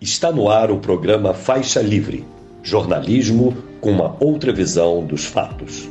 Está no ar o programa Faixa Livre jornalismo com uma outra visão dos fatos.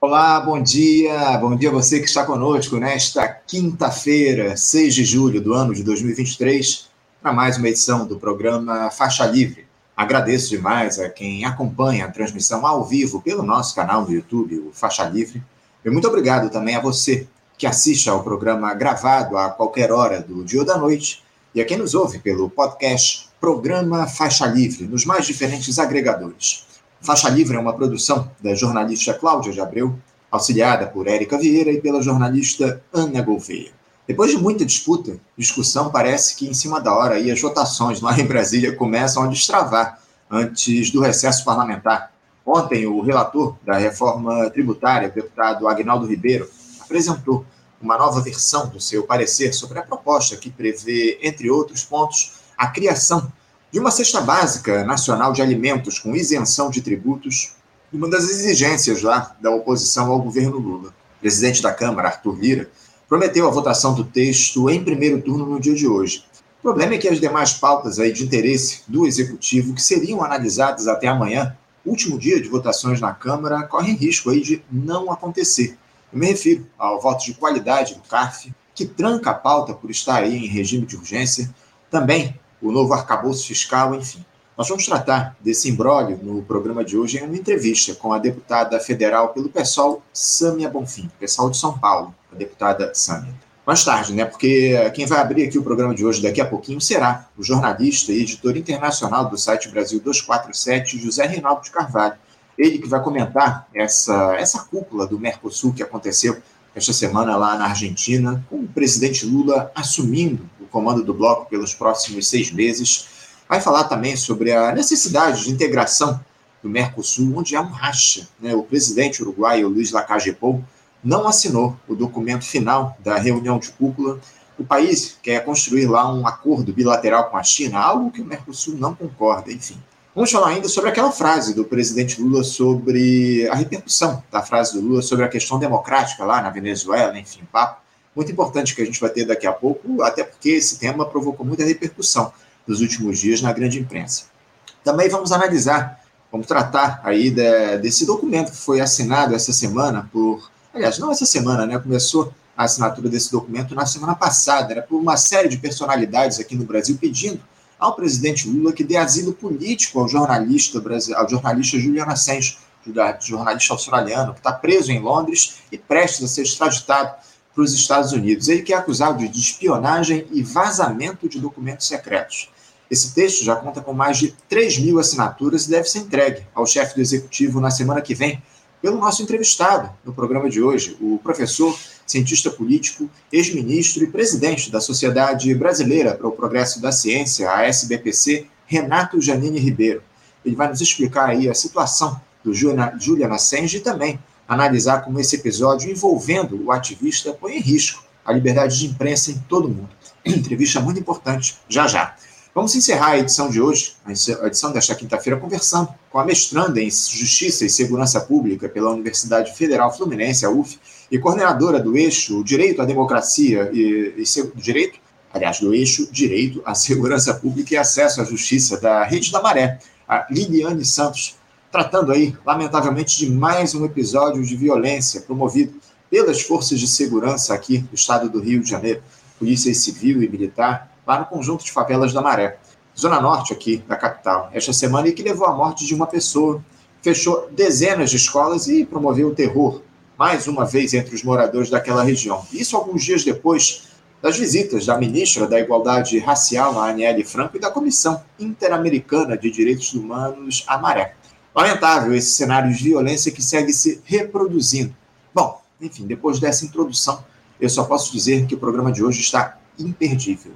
Olá, bom dia. Bom dia a você que está conosco nesta quinta-feira, 6 de julho do ano de 2023, para mais uma edição do programa Faixa Livre. Agradeço demais a quem acompanha a transmissão ao vivo pelo nosso canal no YouTube, o Faixa Livre. E muito obrigado também a você que assiste ao programa gravado a qualquer hora do dia ou da noite e a quem nos ouve pelo podcast Programa Faixa Livre, nos mais diferentes agregadores. Faixa Livre é uma produção da jornalista Cláudia de Abreu, auxiliada por Érica Vieira e pela jornalista Ana Gouveia. Depois de muita disputa, discussão, parece que em cima da hora aí as votações lá em Brasília começam a destravar antes do recesso parlamentar. Ontem, o relator da reforma tributária, deputado Agnaldo Ribeiro, apresentou uma nova versão do seu parecer sobre a proposta que prevê, entre outros pontos, a criação de uma cesta básica nacional de alimentos com isenção de tributos, uma das exigências lá da oposição ao governo Lula. O presidente da Câmara, Arthur Lira, prometeu a votação do texto em primeiro turno no dia de hoje. O problema é que as demais pautas aí de interesse do executivo, que seriam analisadas até amanhã, último dia de votações na Câmara, correm risco aí de não acontecer. Eu me refiro ao voto de qualidade do CARF, que tranca a pauta por estar aí em regime de urgência, também o novo arcabouço fiscal, enfim. Nós vamos tratar desse imbróglio no programa de hoje em uma entrevista com a deputada federal pelo PSOL, Sâmia Bonfim, pessoal de São Paulo, a deputada Sâmia. Mais tarde, né? Porque quem vai abrir aqui o programa de hoje daqui a pouquinho será o jornalista e editor internacional do site Brasil 247, José Reinaldo de Carvalho. Ele que vai comentar essa, essa cúpula do Mercosul que aconteceu esta semana lá na Argentina, com o presidente Lula assumindo comando do bloco pelos próximos seis meses. Vai falar também sobre a necessidade de integração do Mercosul, onde há um racha. Né? O presidente uruguaio Luiz Lacalle Pou não assinou o documento final da reunião de cúpula. O país quer construir lá um acordo bilateral com a China, algo que o Mercosul não concorda, enfim. Vamos falar ainda sobre aquela frase do presidente Lula sobre a repercussão da frase do Lula sobre a questão democrática lá na Venezuela, enfim, papo muito importante que a gente vai ter daqui a pouco, até porque esse tema provocou muita repercussão nos últimos dias na grande imprensa. Também vamos analisar, vamos tratar aí de, desse documento que foi assinado essa semana por, aliás, não essa semana, né? Começou a assinatura desse documento na semana passada, né, por uma série de personalidades aqui no Brasil pedindo ao presidente Lula que dê asilo político ao jornalista, ao jornalista Julian Assange, jornalista australiano, que está preso em Londres e prestes a ser extraditado para os Estados Unidos. Ele que é acusado de espionagem e vazamento de documentos secretos. Esse texto já conta com mais de 3 mil assinaturas e deve ser entregue ao chefe do executivo na semana que vem, pelo nosso entrevistado no programa de hoje, o professor, cientista político, ex-ministro e presidente da Sociedade Brasileira para o Progresso da Ciência, a SBPC, Renato Janine Ribeiro. Ele vai nos explicar aí a situação do Julian Assange e também analisar como esse episódio envolvendo o ativista põe em risco a liberdade de imprensa em todo o mundo. Entrevista muito importante, já já. Vamos encerrar a edição de hoje, a edição desta quinta-feira, conversando com a mestranda em Justiça e Segurança Pública pela Universidade Federal Fluminense, a UF, e coordenadora do eixo Direito à Democracia e, e Direito, aliás, do eixo Direito à Segurança Pública e Acesso à Justiça da Rede da Maré, a Liliane Santos, tratando aí, lamentavelmente, de mais um episódio de violência promovido pelas forças de segurança aqui do estado do Rio de Janeiro, Polícia Civil e Militar, lá no conjunto de favelas da Maré, zona norte aqui da capital, esta semana, e que levou à morte de uma pessoa, fechou dezenas de escolas e promoveu o terror, mais uma vez, entre os moradores daquela região. Isso alguns dias depois das visitas da ministra da Igualdade Racial, a Aniele Franco, e da Comissão Interamericana de Direitos Humanos, a Maré. Lamentável esse cenário de violência que segue se reproduzindo. Bom, enfim, depois dessa introdução, eu só posso dizer que o programa de hoje está imperdível.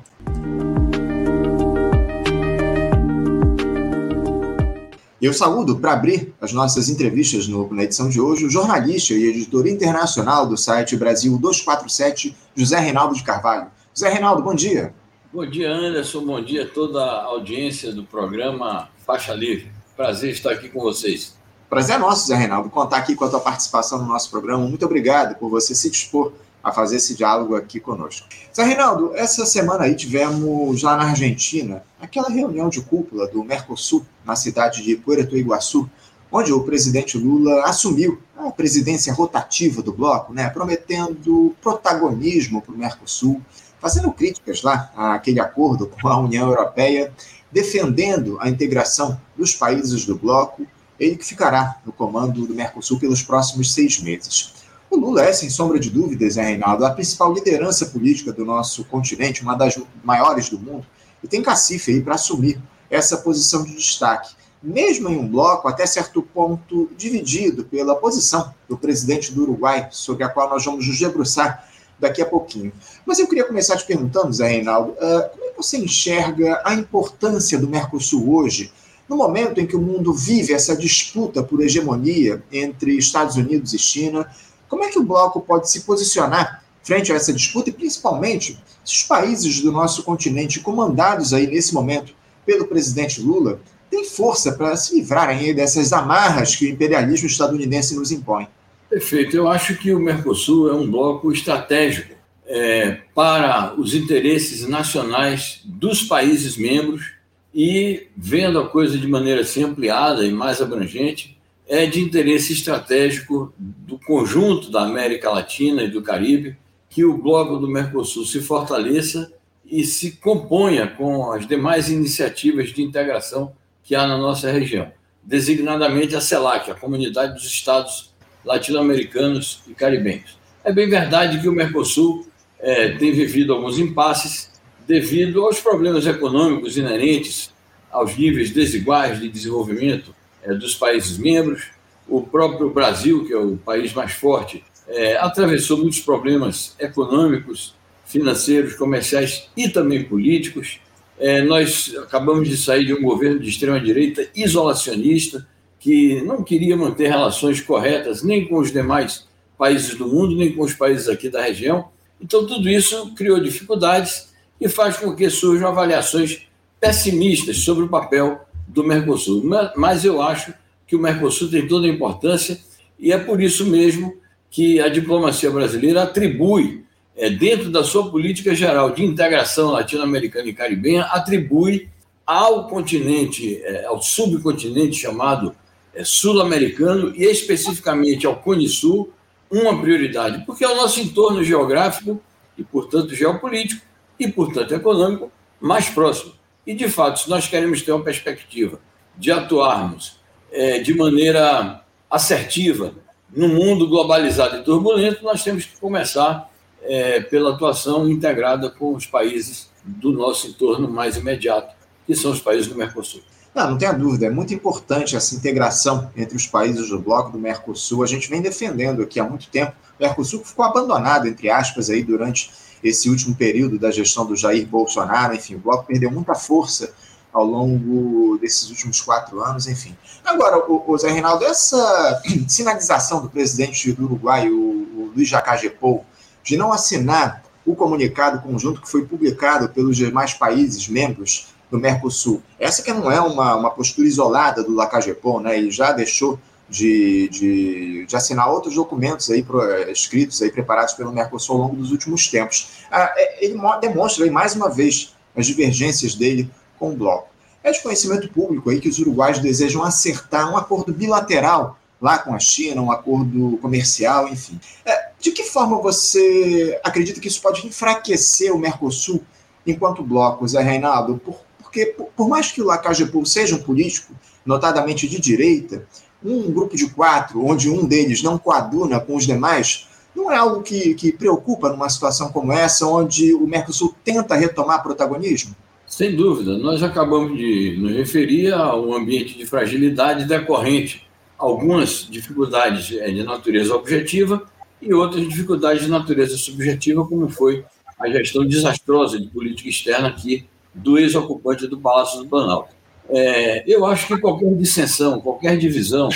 Eu saúdo, para abrir as nossas entrevistas no, na edição de hoje, o jornalista e editor internacional do site Brasil 247, José Reinaldo de Carvalho. José Reinaldo, bom dia. Bom dia, Anderson. Bom dia a toda a audiência do programa Faixa Livre. Prazer estar aqui com vocês. Prazer é nosso, José Reinaldo, contar aqui com a tua participação no nosso programa. Muito obrigado por você se dispor a fazer esse diálogo aqui conosco. Zé Reinaldo, essa semana aí tivemos lá na Argentina aquela reunião de cúpula do Mercosul, na cidade de Puerto Iguaçu, onde o presidente Lula assumiu a presidência rotativa do bloco, né, prometendo protagonismo para o Mercosul, fazendo críticas lá àquele acordo com a União Europeia, defendendo a integração dos países do bloco, ele que ficará no comando do Mercosul pelos próximos seis meses. O Lula é, sem sombra de dúvidas, é, Reinaldo, a principal liderança política do nosso continente, uma das maiores do mundo, e tem cacife aí para assumir essa posição de destaque mesmo em um bloco até certo ponto dividido pela posição do presidente do Uruguai, sobre a qual nós vamos nos debruçar daqui a pouquinho. Mas eu queria começar te perguntando, Zé Reinaldo, uh, como é que você enxerga a importância do Mercosul hoje, no momento em que o mundo vive essa disputa por hegemonia entre Estados Unidos e China? Como é que o bloco pode se posicionar frente a essa disputa e, principalmente, se os países do nosso continente, comandados aí nesse momento pelo presidente Lula, tem força para se livrarem dessas amarras que o imperialismo estadunidense nos impõe. Perfeito. Eu acho que o Mercosul é um bloco estratégico é, para os interesses nacionais dos países membros e, vendo a coisa de maneira assim ampliada e mais abrangente, é de interesse estratégico do conjunto da América Latina e do Caribe que o bloco do Mercosul se fortaleça e se componha com as demais iniciativas de integração que há na nossa região, designadamente a CELAC, a Comunidade dos Estados Latino-Americanos e Caribenhos. É bem verdade que o Mercosul é, tem vivido alguns impasses devido aos problemas econômicos inerentes aos níveis desiguais de desenvolvimento é, dos países membros. O próprio Brasil, que é o país mais forte, é, atravessou muitos problemas econômicos, financeiros, comerciais e também políticos. É, nós acabamos de sair de um governo de extrema-direita isolacionista, que não queria manter relações corretas nem com os demais países do mundo, nem com os países aqui da região. Então, tudo isso criou dificuldades e faz com que surjam avaliações pessimistas sobre o papel do Mercosul. Mas eu acho que o Mercosul tem toda a importância e é por isso mesmo que a diplomacia brasileira atribui é, dentro da sua política geral de integração latino-americana e caribenha, atribui ao continente, é, ao subcontinente chamado sul-americano e especificamente ao Cone Sul, uma prioridade, porque é o nosso entorno geográfico e, portanto, geopolítico e, portanto, econômico mais próximo. E, de fato, se nós queremos ter uma perspectiva de atuarmos é, de maneira assertiva no mundo globalizado e turbulento, nós temos que começar é, pela atuação integrada com os países do nosso entorno mais imediato, que são os países do Mercosul. Não, não tenha dúvida, é muito importante essa integração entre os países do bloco do Mercosul. A gente vem defendendo aqui há muito tempo. O Mercosul ficou abandonado, entre aspas, aí durante esse último período da gestão do Jair Bolsonaro. Enfim, o bloco perdeu muita força ao longo desses últimos quatro anos, enfim. Agora, o, o Zé Reinaldo, essa sinalização do presidente do Uruguai, o, o Luiz Jacá Gepou, de não assinar o comunicado conjunto que foi publicado pelos demais países membros do Mercosul. Essa que não é uma, uma postura isolada do Lacagepon, né? Ele já deixou de, de, de, assinar outros documentos aí pro, escritos aí preparados pelo Mercosul ao longo dos últimos tempos. Ah, é, ele demonstra aí mais uma vez as divergências dele com o bloco. É de conhecimento público aí que os uruguaios desejam acertar um acordo bilateral lá com a China, um acordo comercial, enfim. É, de que forma você acredita que isso pode enfraquecer o Mercosul enquanto bloco, Zé Reinaldo? Por, porque, por, mais que o Lacajepur seja um político, notadamente de direita, um grupo de quatro, onde um deles não coaduna com os demais, não é algo que, que preocupa numa situação como essa, onde o Mercosul tenta retomar protagonismo? Sem dúvida. Nós acabamos de nos referir a um ambiente de fragilidade decorrente algumas dificuldades é, de natureza objetiva e outras dificuldades de natureza subjetiva, como foi a gestão desastrosa de política externa aqui do ex-ocupante do Palácio do Planalto. É, eu acho que qualquer dissensão, qualquer divisão,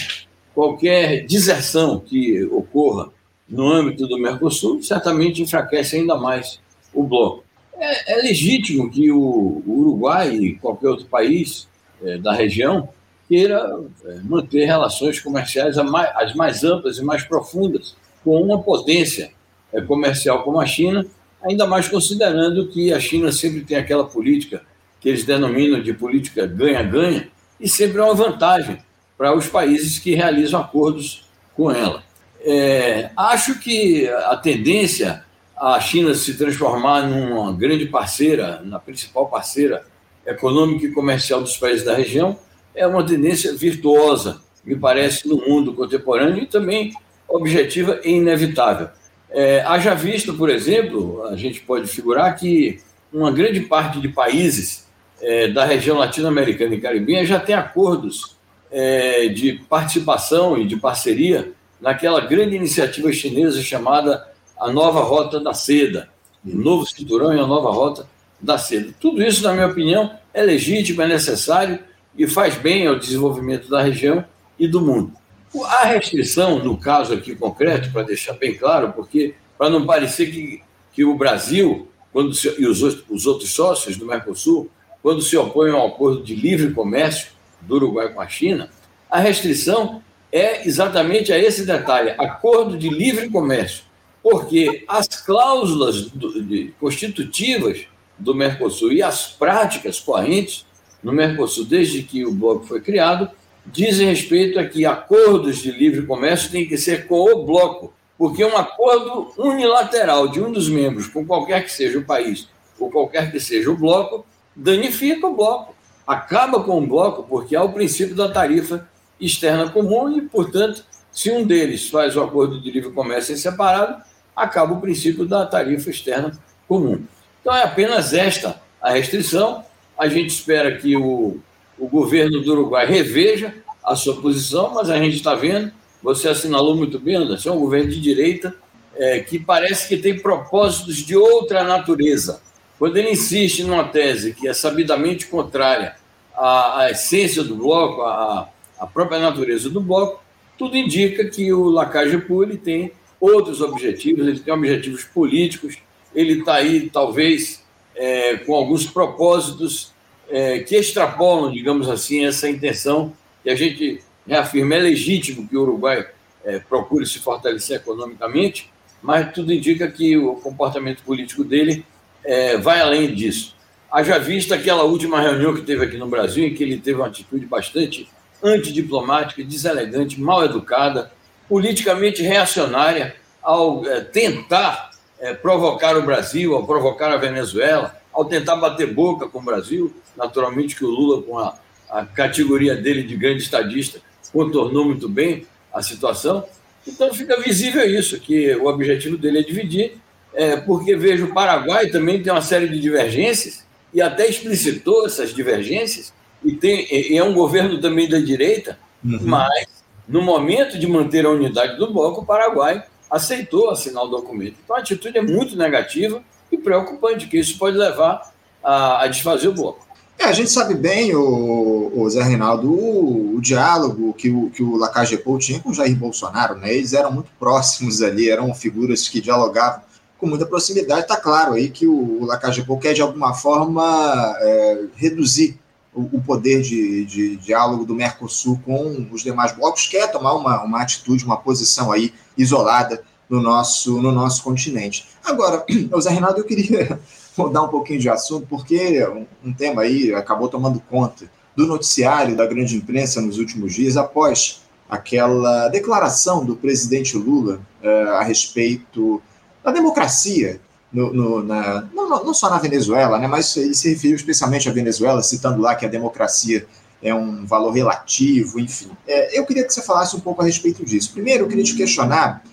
qualquer deserção que ocorra no âmbito do Mercosul certamente enfraquece ainda mais o bloco. É, é legítimo que o, o, Uruguai e qualquer outro país é, da região queira é, manter relações comerciais as mais amplas e mais profundas com uma potência é, comercial como a China, ainda mais considerando que a China sempre tem aquela política que eles denominam de política ganha-ganha, e sempre é uma vantagem para os países que realizam acordos com ela. É, acho que a tendência a China se transformar numa grande parceira, na principal parceira econômica e comercial dos países da região, é uma tendência virtuosa, me parece, no mundo contemporâneo e também objetiva e inevitável. É, haja visto, por exemplo, a gente pode figurar que uma grande parte de países é, da região latino-americana e caribenha já tem acordos é, de participação e de parceria naquela grande iniciativa chinesa chamada a Nova Rota da Seda, o novo cinturão e a nova Rota da Seda. Tudo isso, na minha opinião, é legítimo, é necessário e faz bem ao desenvolvimento da região e do mundo. A restrição, no caso aqui concreto, para deixar bem claro, porque para não parecer que, que o Brasil quando se, e os, os outros sócios do Mercosul, quando se opõem ao acordo de livre comércio do Uruguai com a China, a restrição é exatamente a esse detalhe: acordo de livre comércio. Porque as cláusulas do, de, constitutivas do Mercosul e as práticas correntes no Mercosul, desde que o bloco foi criado, dizem respeito a que acordos de livre comércio têm que ser com o bloco, porque um acordo unilateral de um dos membros, com qualquer que seja o país ou qualquer que seja o bloco, danifica o bloco, acaba com o bloco, porque há o princípio da tarifa externa comum e, portanto, se um deles faz o acordo de livre comércio em separado, acaba o princípio da tarifa externa comum. Então, é apenas esta a restrição. A gente espera que o, o governo do Uruguai reveja a sua posição, mas a gente está vendo, você assinalou muito bem, Anderson, é um governo de direita é, que parece que tem propósitos de outra natureza. Quando ele insiste numa tese que é sabidamente contrária à, à essência do bloco, à, à, própria natureza do bloco, tudo indica que o Lacage Pou tem outros objetivos, ele tem objetivos políticos, ele está aí, talvez, é, com alguns propósitos é, que extrapolam, digamos assim, essa intenção que a gente reafirma. É legítimo que o Uruguai é, procure se fortalecer economicamente, mas tudo indica que o comportamento político dele é, vai além disso. Haja vista aquela última reunião que teve aqui no Brasil, em que ele teve uma atitude bastante antidiplomática, deselegante, mal educada, politicamente reacionária, ao é, tentar é, provocar o Brasil, ao provocar a Venezuela, ao tentar bater boca com o Brasil. Naturalmente que o Lula, com a, a categoria dele de grande estadista, contornou muito bem a situação. Então fica visível isso, que o objetivo dele é dividir, é, porque vejo o Paraguai também tem uma série de divergências, e até explicitou essas divergências, e, tem, e é um governo também da direita, uhum. mas no momento de manter a unidade do bloco, o Paraguai aceitou assinar o documento. Então a atitude é muito negativa e preocupante, que isso pode levar a, a desfazer o bloco. É, a gente sabe bem, o, o Zé Reinaldo, o, o, diálogo que o, que o Lacagepou tinha com o Jair Bolsonaro, né? Eles eram muito próximos ali, eram figuras que dialogavam com muita proximidade. Está claro aí que o, o Lacagepou quer, de alguma forma, é, reduzir o, o poder de, de, diálogo do Mercosul com os demais blocos, quer tomar uma, uma atitude, uma posição aí isolada no nosso, no nosso continente. Agora, Zé Reinaldo, eu queria mudar um pouquinho de assunto, porque um, tema aí acabou tomando conta do noticiário da grande imprensa nos últimos dias, após aquela declaração do presidente Lula uh, a respeito da democracia no, no, na, não, não, só na Venezuela, né, mas ele se referiu especialmente à Venezuela, citando lá que a democracia é um valor relativo, enfim. É, eu queria que você falasse um pouco a respeito disso. Primeiro, eu queria te questionar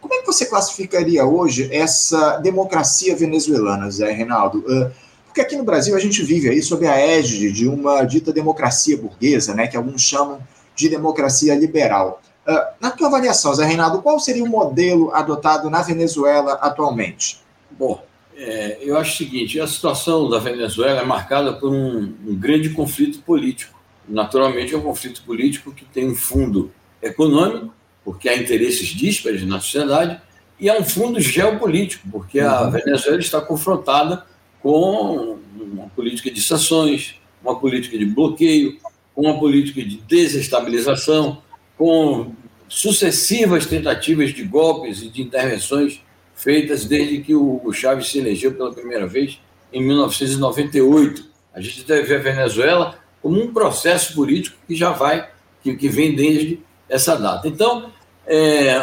como é que você classificaria hoje essa democracia venezuelana, Zé Reinaldo? É, porque aqui no Brasil a gente vive aí sob a égide de uma dita democracia burguesa, né, que alguns chamam de democracia liberal. É, na tua avaliação, Zé Reinaldo, qual seria o modelo adotado na Venezuela atualmente? Bom, é, eu acho o seguinte: a situação da Venezuela é marcada por um, um grande conflito político. Naturalmente, é um conflito político que tem um fundo econômico, porque há interesses díspares na sociedade, e há um fundo geopolítico, porque a uhum. Venezuela está confrontada com uma política de sanções, uma política de bloqueio, com uma política de desestabilização, com sucessivas tentativas de golpes e de intervenções feitas desde que o Hugo Chávez se elegeu pela primeira vez em 1998. A gente deve ver a Venezuela como um processo político que já vai, que, que vem desde essa data. Então, é,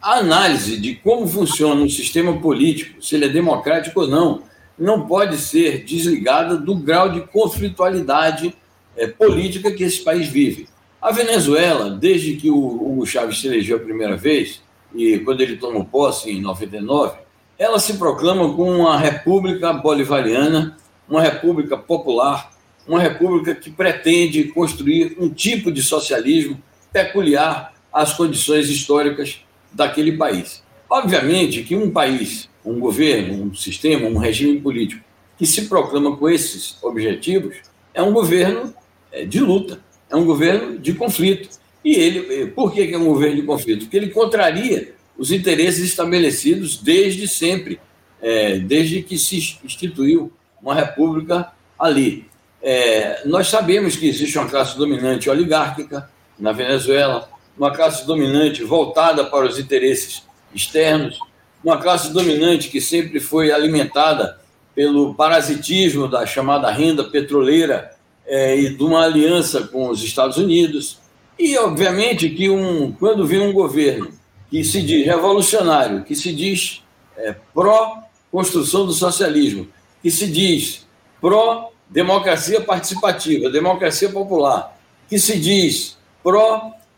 a análise de como funciona um sistema político, se ele é democrático ou não, não pode ser desligada do grau de conflitualidade é, política que esse país vive. A Venezuela, desde que o Hugo Chávez se elegeu a primeira vez, e quando ele tomou posse em 99, ela se proclama como uma república bolivariana, uma república popular, uma república que pretende construir um tipo de socialismo peculiar às condições históricas daquele país. Obviamente que um país, um governo, um sistema, um regime político que se proclama com esses objetivos é um governo é, de luta, é um governo de conflito. E ele, eh, por que é um governo de conflito? Porque ele contraria os interesses estabelecidos desde sempre, é, desde que se instituiu uma república ali. É, nós sabemos que existe uma classe dominante oligárquica na Venezuela, uma classe dominante voltada para os interesses externos, uma classe dominante que sempre foi alimentada pelo parasitismo da chamada renda petroleira é, e de uma aliança com os Estados Unidos. E, obviamente, que um, quando vem um governo que se diz revolucionário, que se diz é, pró-construção do socialismo, que se diz pró-democracia participativa, democracia popular, que se diz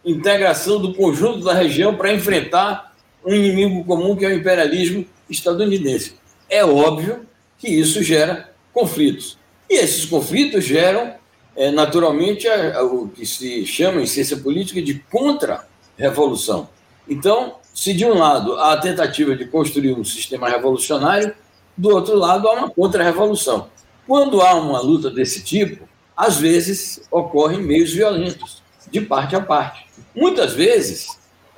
pró-integração do conjunto da região para enfrentar um inimigo comum que é o imperialismo estadunidense. É óbvio que isso gera conflitos. E esses conflitos geram, é, naturalmente, a, a, o que se chama em ciência política de contra-revolução. Então, se de um lado há a tentativa de construir um sistema revolucionário, do outro lado há uma contra-revolução. Quando há uma luta desse tipo, às vezes ocorrem meios violentos, de parte a parte. Muitas vezes,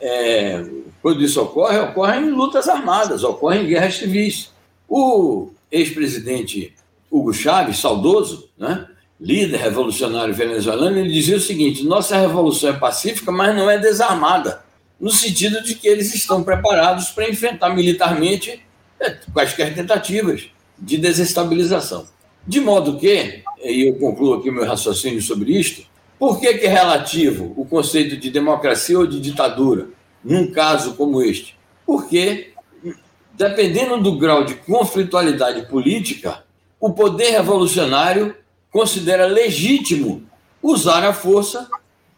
é, quando isso ocorre, ocorrem lutas armadas, ocorrem guerras civis. O ex-presidente Hugo Chávez, saudoso, né, líder revolucionário venezuelano, ele dizia o seguinte: nossa revolução é pacífica, mas não é desarmada no sentido de que eles estão preparados para enfrentar militarmente é, quaisquer tentativas de desestabilização. De modo que, e eu concluo aqui meu raciocínio sobre isto, por que, que é relativo o conceito de democracia ou de ditadura num caso como este? Porque, dependendo do grau de conflitualidade política, o poder revolucionário considera legítimo usar a força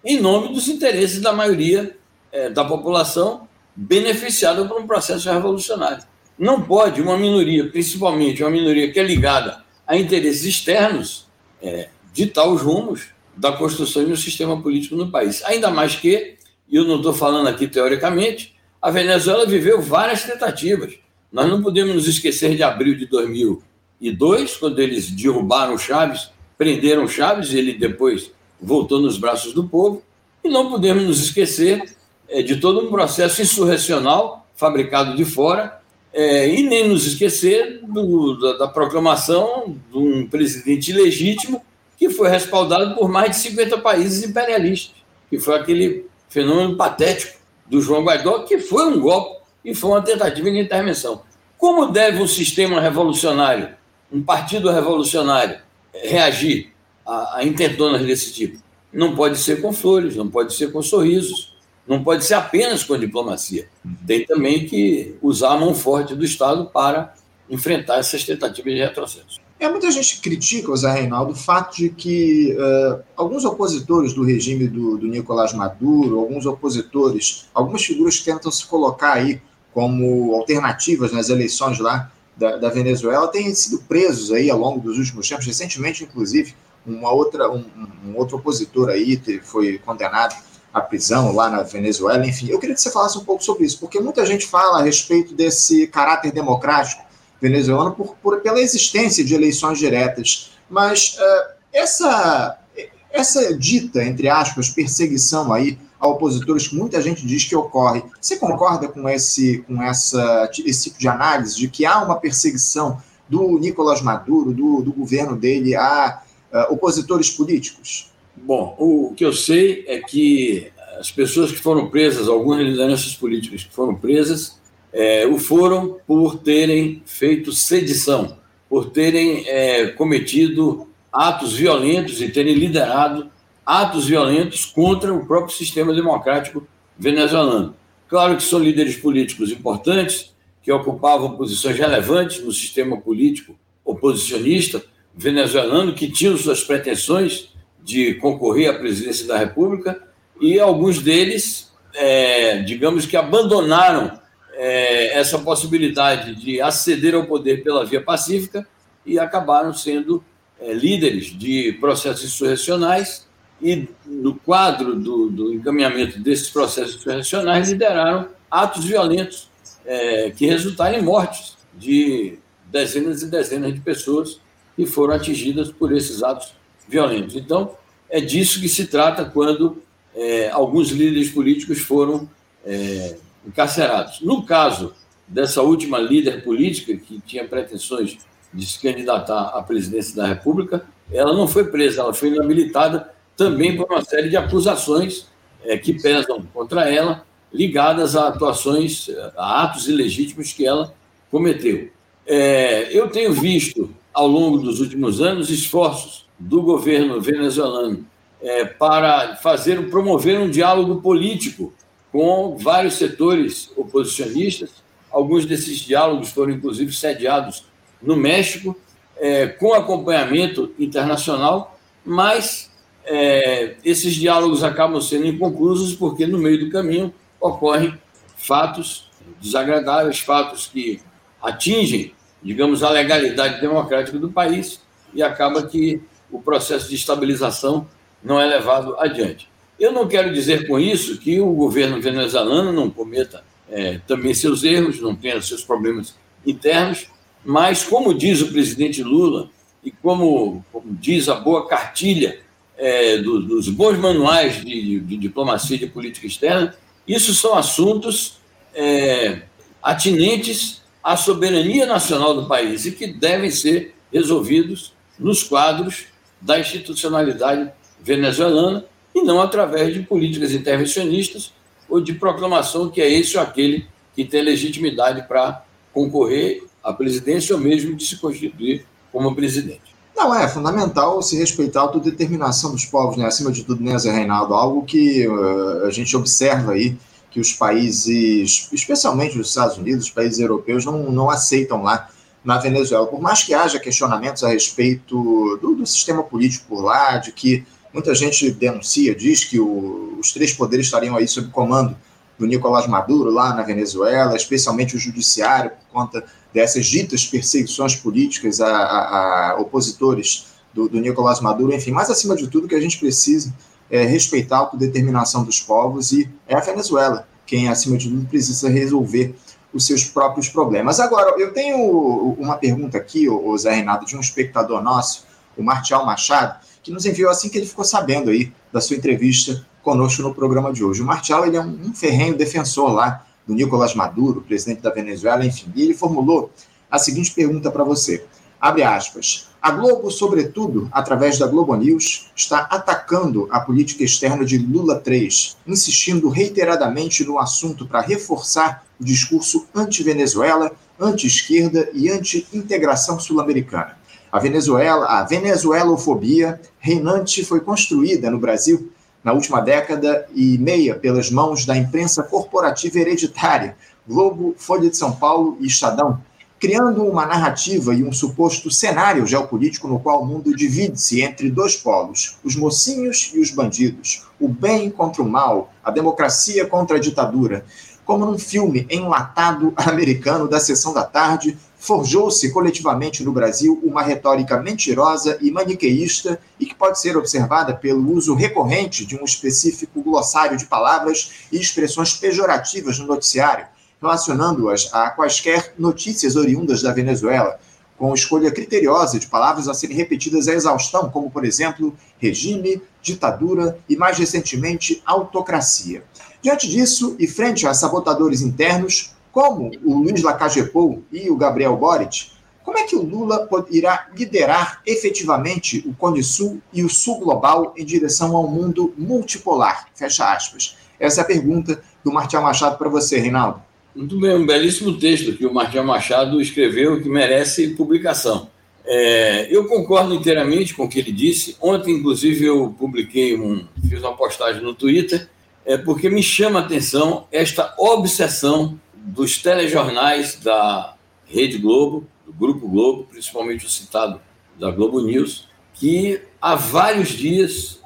em nome dos interesses da maioria é, da população beneficiada por um processo revolucionário. Não pode uma minoria, principalmente uma minoria que é ligada a interesses externos, é, ditar os rumos da construção de um sistema político no país. Ainda mais que, e eu não estou falando aqui teoricamente, a Venezuela viveu várias tentativas. Nós não podemos nos esquecer de abril de 2002, quando eles derrubaram Chaves, prenderam Chaves, ele depois voltou nos braços do povo. E não podemos nos esquecer é, de todo um processo insurrecional fabricado de fora, é, e nem nos esquecer do, da, da, proclamação de um presidente legítimo que foi respaldado por mais de 50 países imperialistas, que foi aquele fenômeno patético do João Guaidó, que foi um golpe e foi uma tentativa de intervenção. Como deve um sistema revolucionário, um partido revolucionário, reagir a, a desse tipo? Não pode ser com flores, não pode ser com sorrisos, não pode ser apenas com diplomacia. Tem também que usar a mão forte do Estado para enfrentar essas tentativas de retrocesso. É, muita gente critica, Zé Reinaldo, o fato de que uh, alguns opositores do regime do, do Nicolás Maduro, alguns opositores, algumas figuras tentam se colocar aí como alternativas nas eleições lá da, da Venezuela, têm sido presos aí ao longo dos últimos tempos. Recentemente, inclusive, uma outra, um, um outro opositor aí foi condenado a prisão lá na Venezuela, enfim. Eu queria que você falasse um pouco sobre isso, porque muita gente fala a respeito desse caráter democrático venezuelano por, por pela existência de eleições diretas. Mas uh, essa, essa dita, entre aspas, perseguição aí a opositores que muita gente diz que ocorre, você concorda com esse, com essa, esse tipo de análise de que há uma perseguição do Nicolás Maduro, do, do governo dele, a uh, opositores políticos? Bom, o que eu sei é que as pessoas que foram presas, algumas lideranças políticas que foram presas, é, o foram por terem feito sedição, por terem é, cometido atos violentos e terem liderado atos violentos contra o próprio sistema democrático venezuelano. Claro que são líderes políticos importantes, que ocupavam posições relevantes no sistema político oposicionista venezuelano, que tinham suas pretensões de concorrer à presidência da República, e alguns deles, é, digamos que abandonaram é, essa possibilidade de aceder ao poder pela via pacífica e acabaram sendo é, líderes de processos insurrecionais e, no quadro do, do encaminhamento desses processos insurrecionais, lideraram atos violentos é, que resultaram em mortes de dezenas e dezenas de pessoas que foram atingidas por esses atos violentos. Então, é disso que se trata quando é, alguns líderes políticos foram é, encarcerados. No caso dessa última líder política, que tinha pretensões de se candidatar à presidência da República, ela não foi presa, ela foi inabilitada também por uma série de acusações é, que pesam contra ela, ligadas a atuações, a atos ilegítimos que ela cometeu. É, eu tenho visto, ao longo dos últimos anos, esforços do governo venezuelano é, para fazer, promover um diálogo político com vários setores oposicionistas. Alguns desses diálogos foram, inclusive, sediados no México, é, com acompanhamento internacional, mas é, esses diálogos acabam sendo inconclusos porque, no meio do caminho, ocorrem fatos desagradáveis, fatos que atingem, digamos, a legalidade democrática do país e acaba que o processo de estabilização não é levado adiante. Eu não quero dizer com isso que o governo venezuelano não cometa é, também seus erros, não tenha seus problemas internos, mas, como diz o presidente Lula, e como, como diz a boa cartilha é, do, dos bons manuais de, de, diplomacia e de política externa, isso são assuntos é, atinentes à soberania nacional do país e que devem ser resolvidos nos quadros da institucionalidade venezuelana e não através de políticas intervencionistas ou de proclamação que é esse ou aquele que tem legitimidade para concorrer à presidência ou mesmo de se constituir como presidente. Não, é fundamental se respeitar a autodeterminação dos povos, né? acima de tudo, né, Zé Reinaldo? Algo que uh, a gente observa aí que os países, especialmente os Estados Unidos, os países europeus, não, não aceitam lá na Venezuela. Por mais que haja questionamentos a respeito do, do sistema político por lá, de que muita gente denuncia, diz que o, os três poderes estariam aí sob comando do Nicolás Maduro lá na Venezuela, especialmente o judiciário, por conta dessas ditas perseguições políticas a, a, a opositores do, do, Nicolás Maduro, enfim, mas acima de tudo que a gente precisa é respeitar a autodeterminação dos povos e é a Venezuela quem, acima de tudo, precisa resolver os seus próprios problemas. Agora, eu tenho uma pergunta aqui, o Zé Renato, de um espectador nosso, o Martial Machado, que nos enviou assim que ele ficou sabendo aí da sua entrevista conosco no programa de hoje. O Martial ele é um, ferrenho defensor lá do Nicolás Maduro, presidente da Venezuela, enfim, e ele formulou a seguinte pergunta para você. Abre aspas. A Globo, sobretudo através da Globo News, está atacando a política externa de Lula 3, insistindo reiteradamente no assunto para reforçar o discurso anti-Venezuela, anti-esquerda e anti-integração sul-americana. A Venezuela, a venezuelofobia reinante foi construída no Brasil na última década e meia pelas mãos da imprensa corporativa hereditária, Globo, Folha de São Paulo e Estadão, criando uma narrativa e um suposto cenário geopolítico no qual o mundo divide-se entre dois polos, os mocinhos e os bandidos, o bem contra o mal, a democracia contra a ditadura. Como num filme enlatado americano da sessão da tarde, forjou-se coletivamente no Brasil uma retórica mentirosa e maniqueísta e que pode ser observada pelo uso recorrente de um específico glossário de palavras e expressões pejorativas no noticiário, relacionando-as a quaisquer notícias oriundas da Venezuela, com escolha criteriosa de palavras a serem repetidas à exaustão, como, por exemplo, regime, ditadura e, mais recentemente, autocracia. Diante disso, e frente a sabotadores internos, como o Luiz Lacagepou e o Gabriel Boric, como é que o Lula irá liderar efetivamente o Cone Sul e o Sul Global em direção ao mundo multipolar? Fecha aspas. Essa é a pergunta do Martial Machado para você, Reinaldo. Muito bem, um belíssimo texto que o Martim Machado escreveu que merece publicação. É, eu concordo inteiramente com o que ele disse. Ontem, inclusive, eu publiquei um, fiz uma postagem no Twitter, é porque me chama a atenção esta obsessão dos telejornais da Rede Globo, do Grupo Globo, principalmente o citado da Globo News, que há vários dias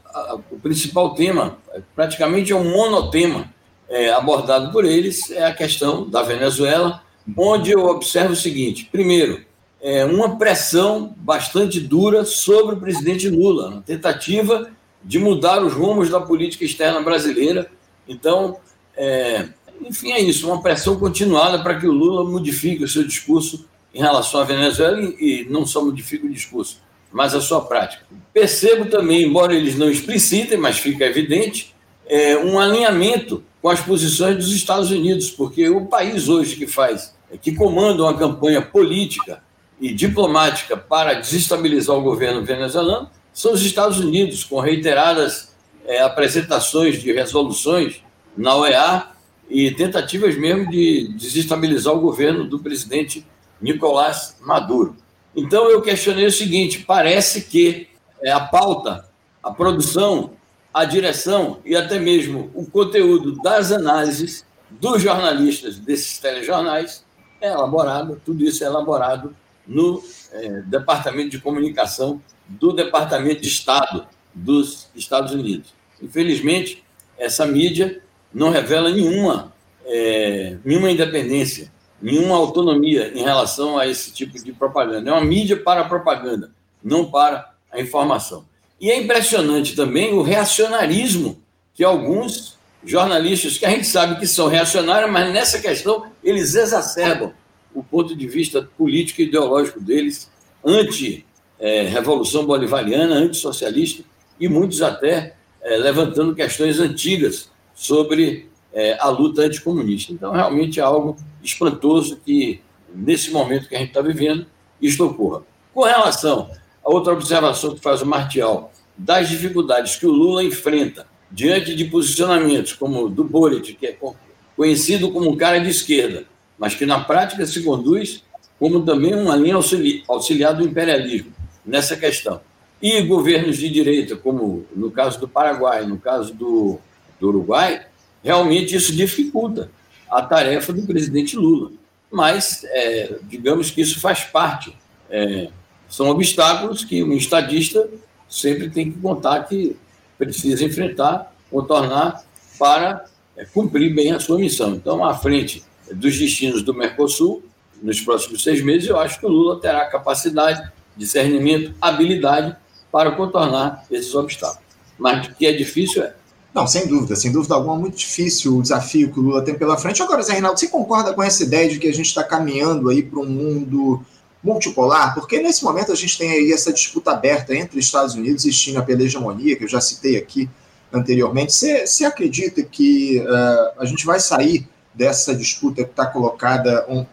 o principal tema, praticamente é um monotema é, abordado por eles, é a questão da Venezuela, onde eu observo o seguinte: primeiro, é, uma pressão bastante dura sobre o presidente Lula, na tentativa de mudar os rumos da política externa brasileira. Então, é, enfim, é isso, uma pressão continuada para que o Lula modifique o seu discurso em relação à Venezuela e, não só modifique o discurso, mas a sua prática. Percebo também, embora eles não explicitem, mas fica evidente, é, um alinhamento com as posições dos Estados Unidos, porque o país hoje que faz, que comanda uma campanha política e diplomática para desestabilizar o governo venezuelano são os Estados Unidos, com reiteradas é, apresentações de resoluções na OEA e tentativas mesmo de desestabilizar o governo do presidente Nicolás Maduro. Então eu questionei o seguinte: parece que é, a pauta, a produção, a direção e até mesmo o conteúdo das análises dos jornalistas desses telejornais é elaborado, tudo isso é elaborado no é, Departamento de Comunicação do Departamento de Estado dos Estados Unidos. Infelizmente, essa mídia não revela nenhuma, é, nenhuma independência, nenhuma autonomia em relação a esse tipo de propaganda. É uma mídia para a propaganda, não para a informação. E é impressionante também o reacionarismo que alguns jornalistas, que a gente sabe que são reacionários, mas nessa questão eles exacerbam o ponto de vista político e ideológico deles, anti-revolução bolivariana, anti-socialista, e muitos até é, levantando questões antigas sobre é, a luta anticomunista. Então, realmente é algo espantoso que, nesse momento que a gente está vivendo, isto ocorra. Com relação a outra observação que faz o Martial, das dificuldades que o Lula enfrenta diante de posicionamentos como o do Boric, que é conhecido como um cara de esquerda, mas que na prática se conduz como também uma linha auxiliar do imperialismo nessa questão. E governos de direita, como no caso do Paraguai, no caso do, do Uruguai, realmente isso dificulta a tarefa do presidente Lula. Mas, é, digamos que isso faz parte. É, são obstáculos que um estadista sempre tem que contar que precisa enfrentar, contornar para é, cumprir bem a sua missão. Então, à frente dos destinos do Mercosul nos próximos seis meses, eu acho que o Lula terá capacidade, discernimento, habilidade para contornar esses obstáculos. Mas que é difícil é. Não, sem dúvida, sem dúvida alguma, muito difícil o desafio que o Lula tem pela frente. Agora, Zé Reinaldo, você concorda com essa ideia de que a gente está caminhando aí para um mundo multipolar? Porque nesse momento a gente tem aí essa disputa aberta entre Estados Unidos e China pela hegemonia, que eu já citei aqui anteriormente. Você, você acredita que uh, a gente vai sair dessa disputa que está colocada com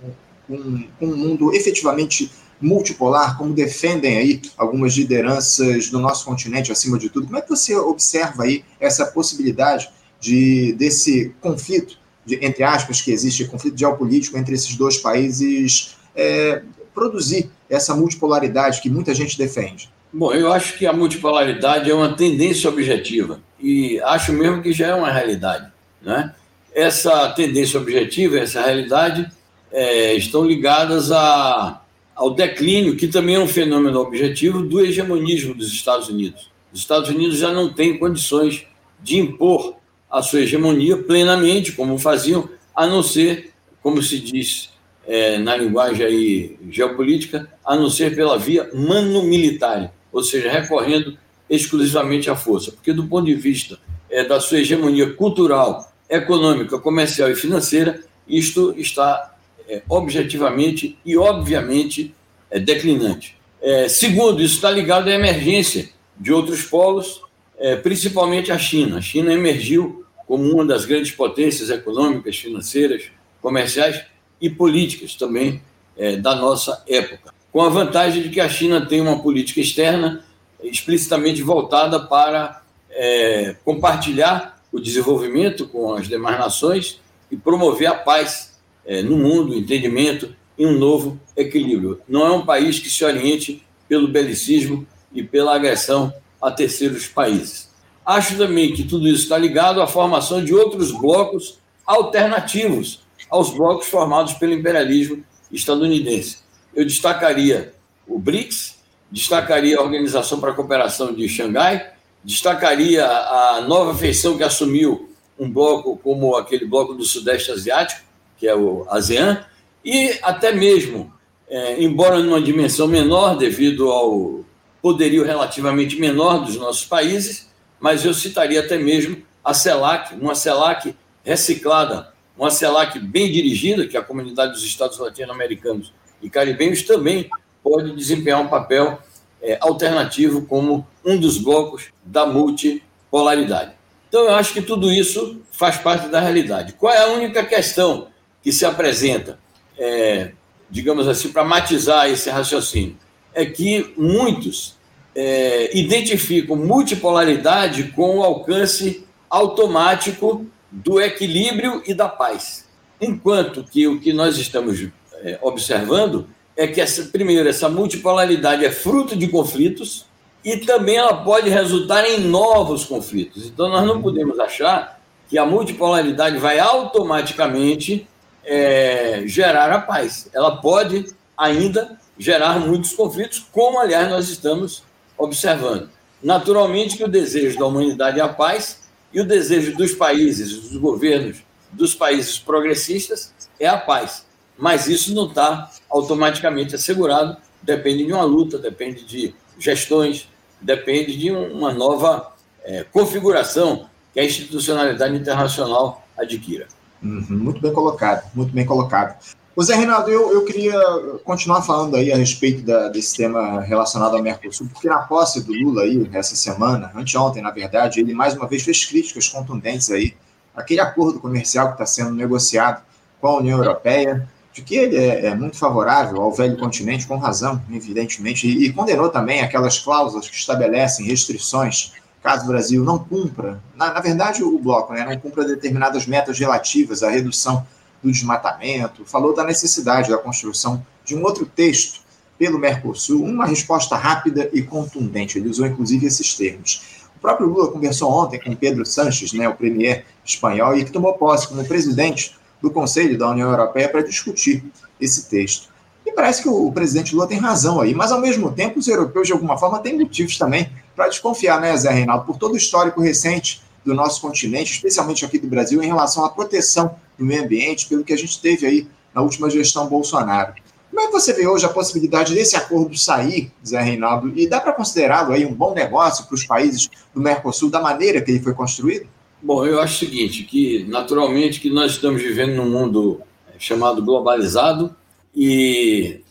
um, um, um, mundo efetivamente multipolar, como defendem aí algumas lideranças do nosso continente, acima de tudo. Como é que você observa aí essa possibilidade de desse conflito, de, entre aspas, que existe, conflito geopolítico entre esses dois países, é, produzir essa multipolaridade que muita gente defende? Bom, eu acho que a multipolaridade é uma tendência objetiva e acho mesmo que já é uma realidade, né? essa tendência objetiva, essa realidade, é, estão ligadas a, ao declínio, que também é um fenômeno objetivo, do hegemonismo dos Estados Unidos. Os Estados Unidos já não têm condições de impor a sua hegemonia plenamente, como faziam, a não ser, como se diz é, na linguagem aí geopolítica, a não ser pela via mano-militar, ou seja, recorrendo exclusivamente à força. Porque, do ponto de vista é, da sua hegemonia cultural, econômica, comercial e financeira, isto está é, objetivamente e obviamente é, declinante. É, segundo, isso está ligado à emergência de outros polos, é, principalmente a China. A China emergiu como uma das grandes potências econômicas, financeiras, comerciais e políticas também é, da nossa época, com a vantagem de que a China tem uma política externa explicitamente voltada para é, compartilhar o desenvolvimento com as demais nações e promover a paz é, no mundo, entendimento e um novo equilíbrio. Não é um país que se oriente pelo belicismo e pela agressão a terceiros países. Acho também que tudo isso está ligado à formação de outros blocos alternativos aos blocos formados pelo imperialismo estadunidense. Eu destacaria o BRICS, destacaria a Organização para a Cooperação de Xangai, destacaria a nova feição que assumiu um bloco como aquele bloco do Sudeste Asiático, que é o ASEAN, e até mesmo, é, embora numa dimensão menor, devido ao poderio relativamente menor dos nossos países, mas eu citaria até mesmo a CELAC, uma CELAC reciclada, uma CELAC bem dirigida, que a comunidade dos Estados latino-americanos e caribenhos também pode desempenhar um papel é, alternativo como um dos blocos da multipolaridade. Então, eu acho que tudo isso faz parte da realidade. Qual é a única questão que se apresenta, é, digamos assim, para matizar esse raciocínio? É que muitos é, identificam multipolaridade com o alcance automático do equilíbrio e da paz. Enquanto que o que nós estamos é, observando é que, essa, primeiro, essa multipolaridade é fruto de conflitos e também ela pode resultar em novos conflitos. Então, nós não podemos achar que a multipolaridade vai automaticamente é, gerar a paz. Ela pode ainda gerar muitos conflitos, como, aliás, nós estamos observando. Naturalmente que o desejo da humanidade é a paz e o desejo dos países, dos governos, dos países progressistas é a paz mas isso não está automaticamente assegurado, depende de uma luta, depende de gestões, depende de uma nova é, configuração que a institucionalidade internacional adquira. Uhum, muito bem colocado, muito bem colocado. O Zé Reinaldo, eu, eu queria continuar falando aí a respeito da, desse tema relacionado ao Mercosul, porque na posse do Lula aí, essa semana, anteontem, na verdade, ele mais uma vez fez críticas contundentes aí àquele acordo comercial que está sendo negociado com a União Europeia, de que ele é, é, muito favorável ao velho continente, com razão, evidentemente, e, e, condenou também aquelas cláusulas que estabelecem restrições caso o Brasil não cumpra, na, na verdade o bloco né, não cumpra determinadas metas relativas à redução do desmatamento, falou da necessidade da construção de um outro texto pelo Mercosul, uma resposta rápida e contundente, ele usou inclusive esses termos. O próprio Lula conversou ontem com Pedro Sanches, né, o premier espanhol, e que tomou posse como presidente do Conselho da União Europeia para discutir esse texto. E parece que o presidente Lula tem razão aí, mas ao mesmo tempo os europeus, de alguma forma, têm motivos também para desconfiar, né, Zé Reinaldo, por todo o histórico recente do nosso continente, especialmente aqui do Brasil, em relação à proteção do meio ambiente, pelo que a gente teve aí na última gestão Bolsonaro. Como é que você vê hoje a possibilidade desse acordo sair, Zé Reinaldo, e dá para considerá-lo aí um bom negócio para os países do Mercosul da maneira que ele foi construído? Bom, eu acho o seguinte, que naturalmente que nós estamos vivendo num mundo é, chamado globalizado e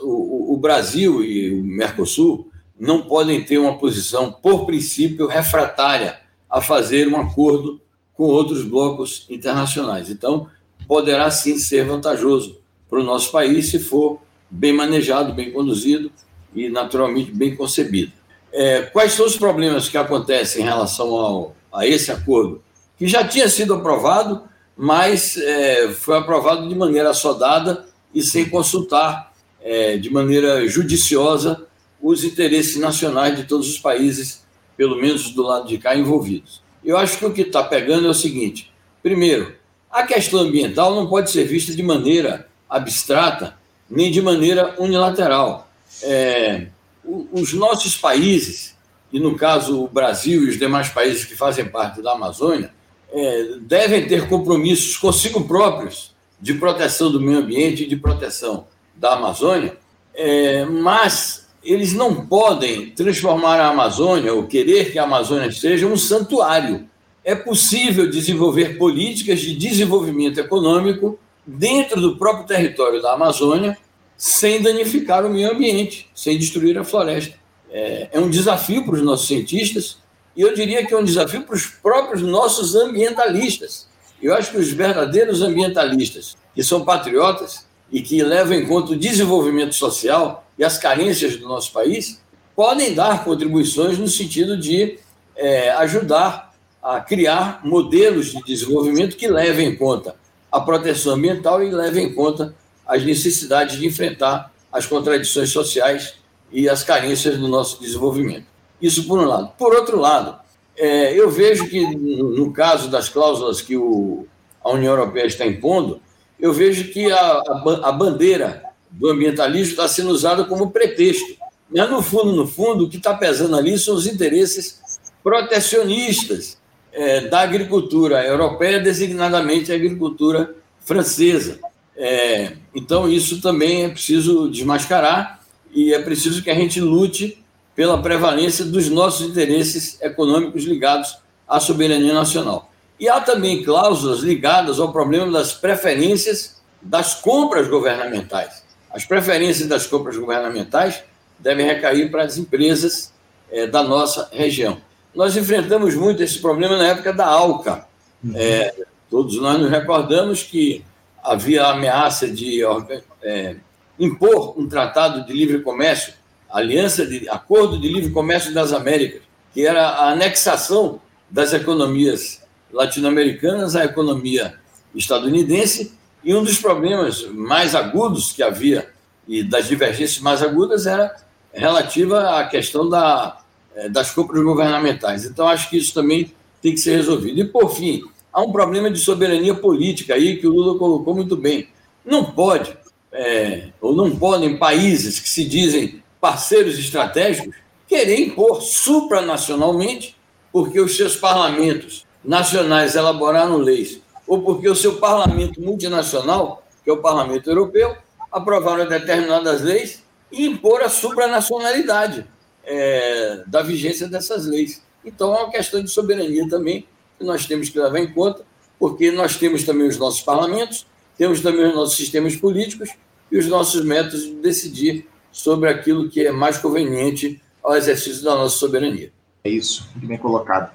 o, o Brasil e o Mercosul não podem ter uma posição, por princípio, refratária a fazer um acordo com outros blocos internacionais. Então, poderá sim ser vantajoso para o nosso país se for bem manejado, bem conduzido e, naturalmente, bem concebido. É, quais são os problemas que acontecem em relação ao, a esse acordo, que já tinha sido aprovado, mas é, foi aprovado de maneira assodada e sem consultar é, de maneira judiciosa os interesses nacionais de todos os países, pelo menos do lado de cá, envolvidos. Eu acho que o que está pegando é o seguinte: primeiro, a questão ambiental não pode ser vista de maneira abstrata nem de maneira unilateral. É, os nossos países e no caso o Brasil e os demais países que fazem parte da Amazônia, é, devem ter compromissos consigo próprios de proteção do meio ambiente e de proteção da Amazônia, é, mas eles não podem transformar a Amazônia ou querer que a Amazônia seja um santuário. É possível desenvolver políticas de desenvolvimento econômico dentro do próprio território da Amazônia sem danificar o meio ambiente, sem destruir a floresta é, é um desafio para os nossos cientistas e eu diria que é um desafio para os próprios nossos ambientalistas. Eu acho que os verdadeiros ambientalistas, que são patriotas e que levam em conta o desenvolvimento social e as carências do nosso país, podem dar contribuições no sentido de é, ajudar a criar modelos de desenvolvimento que levem em conta a proteção ambiental e leve em conta as necessidades de enfrentar as contradições sociais e as carências do nosso desenvolvimento. Isso por um lado. Por outro lado, é, eu vejo que, no caso das cláusulas que o, a União Europeia está impondo, eu vejo que a, a bandeira do ambientalismo está sendo usada como pretexto. Mas, no fundo, no fundo, o que está pesando ali são os interesses protecionistas é, da agricultura europeia, designadamente a agricultura francesa. É, então, isso também é preciso desmascarar e é preciso que a gente lute pela prevalência dos nossos interesses econômicos ligados à soberania nacional. E há também cláusulas ligadas ao problema das preferências das compras governamentais. As preferências das compras governamentais devem recair para as empresas é, da nossa região. Nós enfrentamos muito esse problema na época da ALCA. Uhum. É, todos nós nos recordamos que havia a ameaça de é, impor um tratado de livre comércio, aliança de acordo de livre comércio das Américas, que era a anexação das economias latino-americanas à economia estadunidense, e um dos problemas mais agudos que havia e das divergências mais agudas era relativa à questão da, é, das compras governamentais. Então, acho que isso também tem que ser resolvido. E, por fim, há um problema de soberania política aí que o Lula colocou muito bem. Não pode, é, ou não podem países que se dizem parceiros estratégicos querer impor supranacionalmente porque os seus parlamentos nacionais elaboraram leis ou porque o seu parlamento multinacional, que é o parlamento europeu, aprovaram determinadas leis e impor a supranacionalidade é, da vigência dessas leis. Então, é uma questão de soberania também que nós temos que levar em conta, porque nós temos também os nossos parlamentos, temos também os nossos sistemas políticos e os nossos métodos de decidir sobre aquilo que é mais conveniente ao exercício da nossa soberania. É isso, muito bem colocado.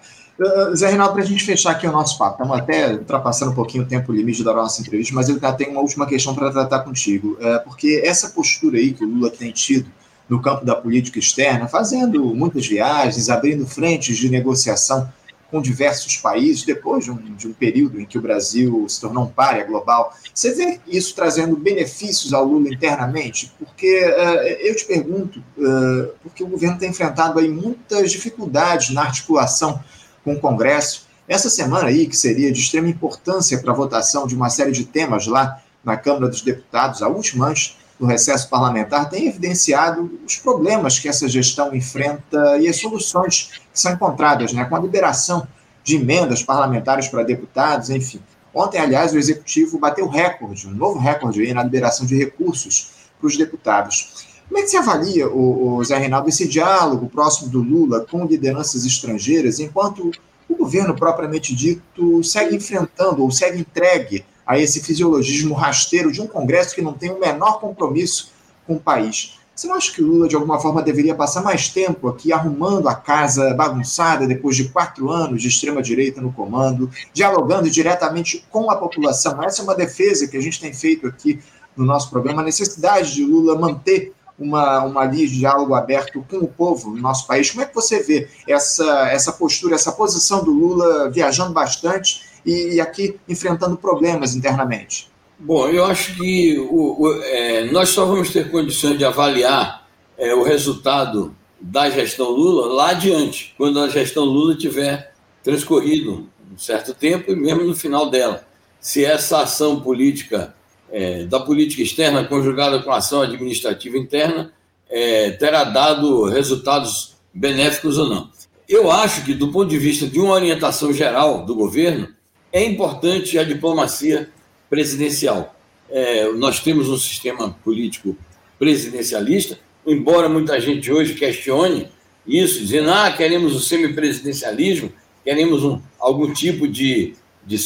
Zé Reinaldo, para a gente fechar aqui o nosso papo, estamos até ultrapassando um pouquinho o tempo limite da nossa entrevista, mas eu tenho uma última questão para tratar contigo, uh, porque essa postura aí que o Lula tem tido no campo da política externa, fazendo muitas viagens, abrindo frentes de negociação com diversos países, depois de um, de um, período em que o Brasil se tornou um párea global. Você vê isso trazendo benefícios ao Lula internamente? Porque uh, eu te pergunto, uh, porque o governo tem enfrentado aí muitas dificuldades na articulação com o Congresso. Essa semana aí, que seria de extrema importância para a votação de uma série de temas lá na Câmara dos Deputados, a última antes do recesso parlamentar tem evidenciado os problemas que essa gestão enfrenta e as soluções que são encontradas, né, com a liberação de emendas parlamentares para deputados, enfim. Ontem, aliás, o Executivo bateu recorde, um novo recorde aí na liberação de recursos para os deputados. Como é que você avalia, o, o Zé Reinaldo, esse diálogo próximo do Lula com lideranças estrangeiras, enquanto o governo propriamente dito segue enfrentando ou segue entregue a esse fisiologismo rasteiro de um Congresso que não tem o menor compromisso com o país. Você não acha que o Lula, de alguma forma, deveria passar mais tempo aqui arrumando a casa bagunçada depois de quatro anos de extrema-direita no comando, dialogando diretamente com a população? Essa é uma defesa que a gente tem feito aqui no nosso programa, a necessidade de Lula manter uma, uma linha de diálogo aberto com o povo no nosso país. Como é que você vê essa, essa postura, essa posição do Lula viajando bastante e, e aqui enfrentando problemas internamente? Bom, eu acho que o, o, é, nós só vamos ter condições de avaliar é, o resultado da gestão Lula lá adiante, quando a gestão Lula tiver transcorrido um certo tempo e mesmo no final dela. Se essa ação política, é, da política externa conjugada com a ação administrativa interna, é, terá dado resultados benéficos ou não. Eu acho que, do ponto de vista de uma orientação geral do governo, é importante a diplomacia presidencial. É, nós temos um sistema político presidencialista, embora muita gente hoje questione isso, dizendo, ah, queremos o semipresidencialismo, queremos um, algum tipo de, de.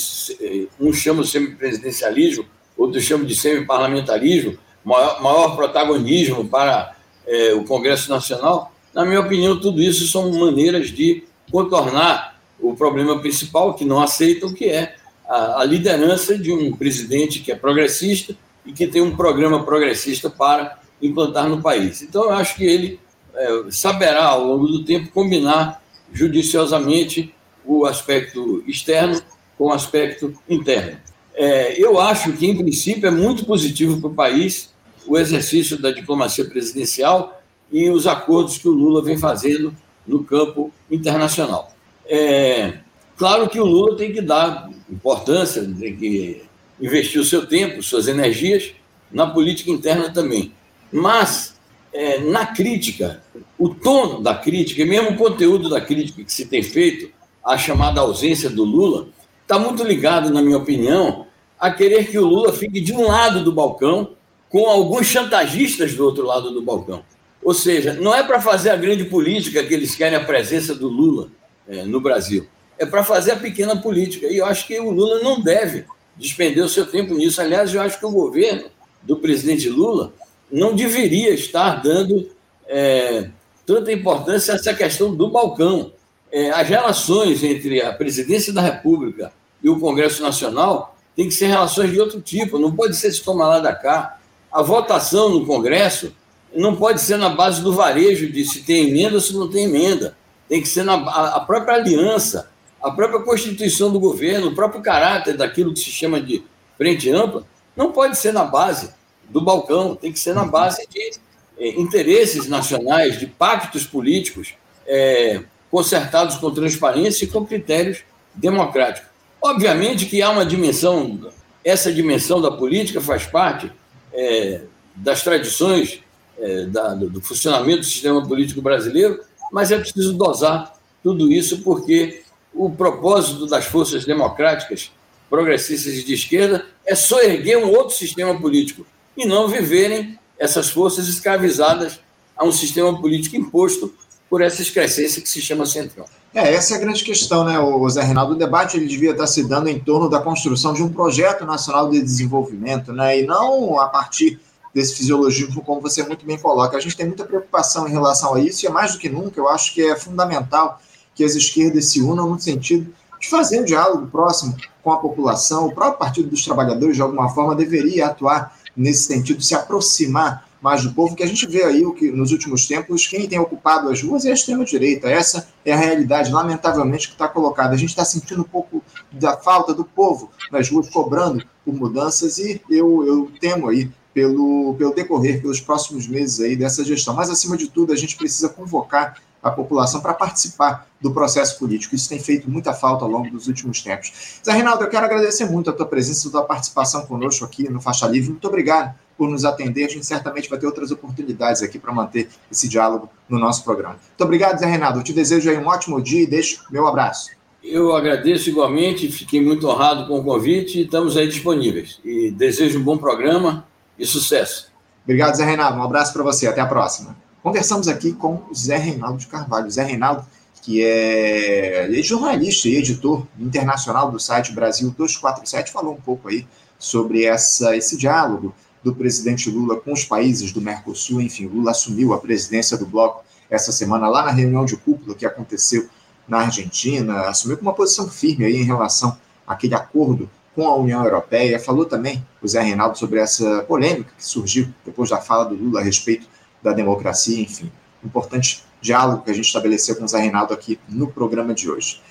Um chama de semipresidencialismo, outros chamam de semiparlamentarismo, maior, maior protagonismo para é, o Congresso Nacional. Na minha opinião, tudo isso são maneiras de contornar o problema principal que não aceitam, que é a, a liderança de um presidente que é progressista e que tem um programa progressista para implantar no país. Então, eu acho que ele é, saberá, ao longo do tempo, combinar judiciosamente o aspecto externo com o aspecto interno. É, eu acho que, em princípio, é muito positivo para o país o exercício da diplomacia presidencial e os acordos que o Lula vem fazendo no campo internacional. É, claro que o Lula tem que dar importância, tem que investir o seu tempo, suas energias na política interna também. Mas, é, na crítica, o tom da crítica, e mesmo o conteúdo da crítica que se tem feito, a chamada ausência do Lula, está muito ligado, na minha opinião, a querer que o Lula fique de um lado do balcão, com alguns chantagistas do outro lado do balcão. Ou seja, não é para fazer a grande política que eles querem a presença do Lula é, no Brasil. É para fazer a pequena política. E eu acho que o Lula não deve despender o seu tempo nisso. Aliás, eu acho que o governo do presidente Lula não deveria estar dando é, tanta importância a essa questão do balcão. É, as relações entre a presidência da República e o Congresso Nacional têm que ser relações de outro tipo, não pode ser se tomar lá da cá. A votação no Congresso não pode ser na base do varejo de se tem emenda ou se não tem emenda. Tem que ser na a própria aliança, a própria constituição do governo, o próprio caráter daquilo que se chama de frente ampla, não pode ser na base do balcão, tem que ser na base de é, interesses nacionais, de pactos políticos é, consertados com transparência e com critérios democráticos. Obviamente que há uma dimensão, essa dimensão da política faz parte é, das tradições é, da, do funcionamento do sistema político brasileiro, mas é preciso dosar tudo isso porque o propósito das forças democráticas, progressistas e de esquerda é só erguer um outro sistema político e não viverem essas forças escravizadas a um sistema político imposto por essa excrescência que se chama centrão. É, essa é a grande questão, né, o Zé Reinaldo? O debate ele devia estar se dando em torno da construção de um projeto nacional de desenvolvimento, né, e não a partir desse fisiologismo, como você muito bem coloca. A gente tem muita preocupação em relação a isso, e é mais do que nunca, eu acho que é fundamental que as esquerdas se unam no sentido de fazer um diálogo próximo com a população. O próprio Partido dos Trabalhadores, de alguma forma, deveria atuar nesse sentido, se aproximar mais do povo, que a gente vê aí o que nos últimos tempos quem tem ocupado as ruas é a extrema-direita. Essa é a realidade, lamentavelmente, que está colocada. A gente está sentindo um pouco da falta do povo nas ruas cobrando por mudanças e eu, eu temo aí pelo, pelo decorrer, pelos próximos meses aí dessa gestão. Mas, acima de tudo, a gente precisa convocar a população para participar do processo político. Isso tem feito muita falta ao longo dos últimos tempos. Zé Reinaldo, eu quero agradecer muito a tua presença, a tua participação conosco aqui no Faixa Livre. Muito obrigado por nos atender. A gente certamente vai ter outras oportunidades aqui para manter esse diálogo no nosso programa. Muito obrigado, Zé Reinaldo. Eu te desejo aí um ótimo dia e deixo meu abraço. Eu agradeço igualmente, fiquei muito honrado com o convite e estamos aí disponíveis. E desejo um bom programa e sucesso. Obrigado, Zé Reinaldo. Um abraço para você. Até a próxima. Conversamos aqui com o Zé Reinaldo de Carvalho. Zé Reinaldo, que é, é jornalista e editor internacional do site Brasil 247, falou um pouco aí sobre essa, esse diálogo do presidente Lula com os países do Mercosul. Enfim, Lula assumiu a presidência do bloco essa semana lá na reunião de cúpula que aconteceu na Argentina, assumiu com uma posição firme aí em relação àquele acordo com a União Europeia. Falou também o Zé Reinaldo sobre essa polêmica que surgiu depois da fala do Lula a respeito da democracia, enfim. Importante diálogo que a gente estabeleceu com o Zé Reinaldo aqui no programa de hoje.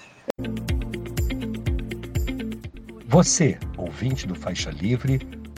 Você, ouvinte do Faixa Livre,